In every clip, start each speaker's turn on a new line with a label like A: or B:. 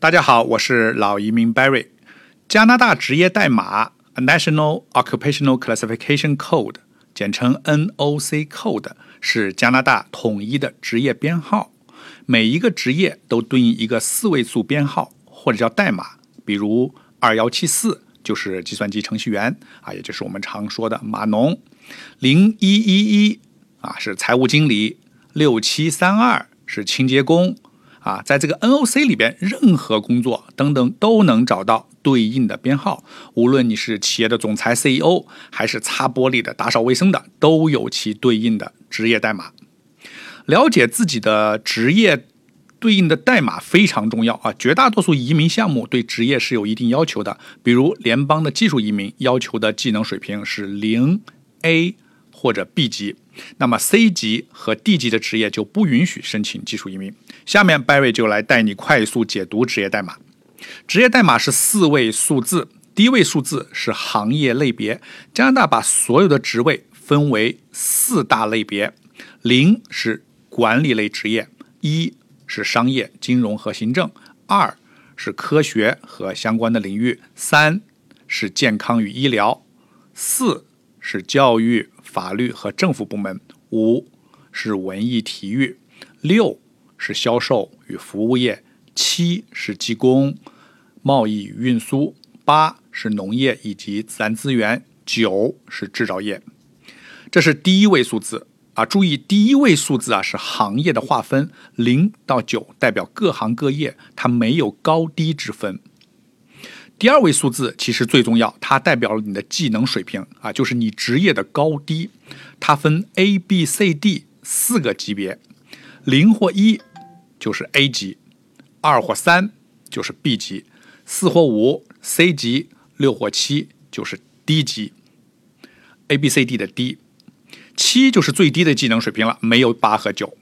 A: 大家好，我是老移民 Barry。加拿大职业代码 National Occupational Classification Code，简称 NOC Code，是加拿大统一的职业编号。每一个职业都对应一个四位数编号，或者叫代码。比如二幺七四就是计算机程序员啊，也就是我们常说的码农。零一一一啊是财务经理。六七三二是清洁工。啊，在这个 NOC 里边，任何工作等等都能找到对应的编号。无论你是企业的总裁 CEO，还是擦玻璃的、打扫卫生的，都有其对应的职业代码。了解自己的职业对应的代码非常重要啊！绝大多数移民项目对职业是有一定要求的，比如联邦的技术移民要求的技能水平是零 A 或者 B 级。那么 C 级和 D 级的职业就不允许申请技术移民。下面 Barry 就来带你快速解读职业代码。职业代码是四位数字，第一位数字是行业类别。加拿大把所有的职位分为四大类别：零是管理类职业，一是商业、金融和行政，二是科学和相关的领域，三是健康与医疗，四是教育。法律和政府部门，五是文艺体育，六是销售与服务业，七是技工、贸易与运输，八是农业以及自然资源，九是制造业。这是第一位数字啊！注意，第一位数字啊是行业的划分，零到九代表各行各业，它没有高低之分。第二位数字其实最重要，它代表了你的技能水平啊，就是你职业的高低。它分 A、B、C、D 四个级别，零或一就是 A 级，二或三就是 B 级，四或五 C 级，六或七就是 D 级。A、B、C、D 的 D，七就是最低的技能水平了，没有八和九。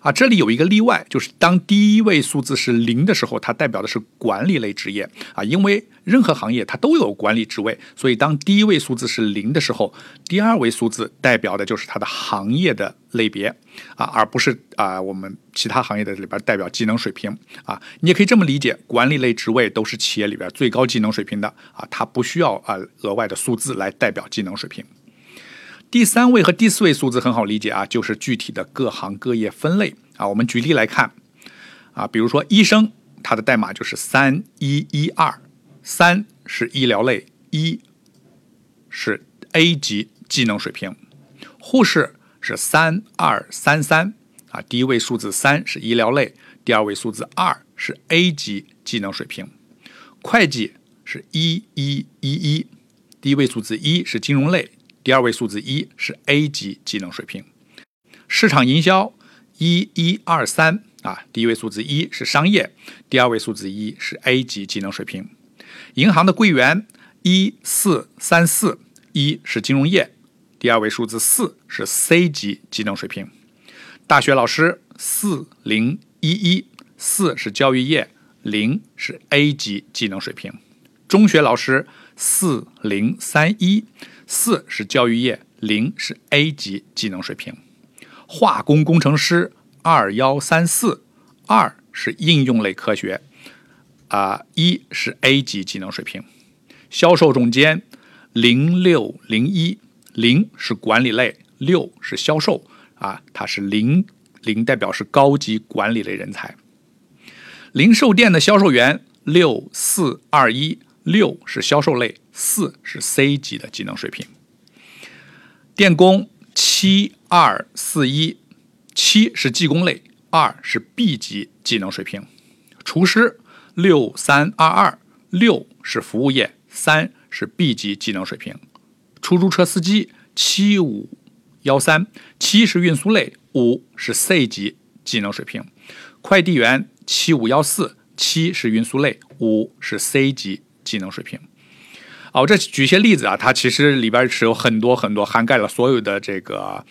A: 啊，这里有一个例外，就是当第一位数字是零的时候，它代表的是管理类职业啊，因为任何行业它都有管理职位，所以当第一位数字是零的时候，第二位数字代表的就是它的行业的类别啊，而不是啊我们其他行业的里边代表技能水平啊。你也可以这么理解，管理类职位都是企业里边最高技能水平的啊，它不需要啊额外的数字来代表技能水平。第三位和第四位数字很好理解啊，就是具体的各行各业分类啊。我们举例来看啊，比如说医生，它的代码就是三一一二，三是医疗类，一是 A 级技能水平；护士是三二三三啊，第一位数字三是医疗类，第二位数字二是 A 级技能水平；会计是一一一一，第一位数字一是金融类。第二位数字一是 A 级技能水平，市场营销一一二三啊，第一位数字一是商业，第二位数字一是 A 级技能水平，银行的柜员一四三四一是金融业，第二位数字四是 C 级技能水平，大学老师四零一一四是教育业，零是 A 级技能水平，中学老师四零三一。四是教育业，零是 A 级技能水平；化工工程师二幺三四，二是应用类科学，啊，一是 A 级技能水平；销售总监零六零一，零是管理类，六是销售，啊，它是零零代表是高级管理类人才；零售店的销售员六四二一。六是销售类，四是 C 级的技能水平。电工七二四一，七是技工类，二是 B 级技能水平。厨师六三二二，六是服务业，三是 B 级技能水平。出租车司机七五幺三，七是运输类，五是 C 级技能水平。快递员七五幺四，七是运输类，五是 C 级。技能水平，哦，这举一些例子啊，它其实里边是有很多很多涵盖了所有的这个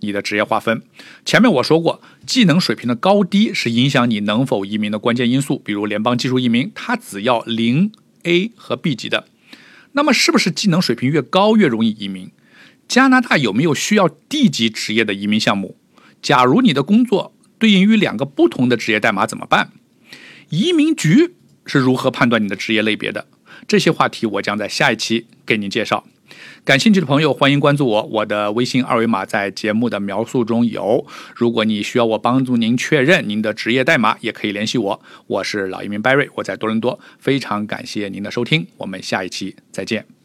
A: 你的职业划分。前面我说过，技能水平的高低是影响你能否移民的关键因素。比如联邦技术移民，它只要零 A 和 B 级的，那么是不是技能水平越高越容易移民？加拿大有没有需要 D 级职业的移民项目？假如你的工作对应于两个不同的职业代码怎么办？移民局。是如何判断你的职业类别的？这些话题我将在下一期给您介绍。感兴趣的朋友欢迎关注我，我的微信二维码在节目的描述中有。如果你需要我帮助您确认您的职业代码，也可以联系我。我是老移民 Barry，我在多伦多，非常感谢您的收听，我们下一期再见。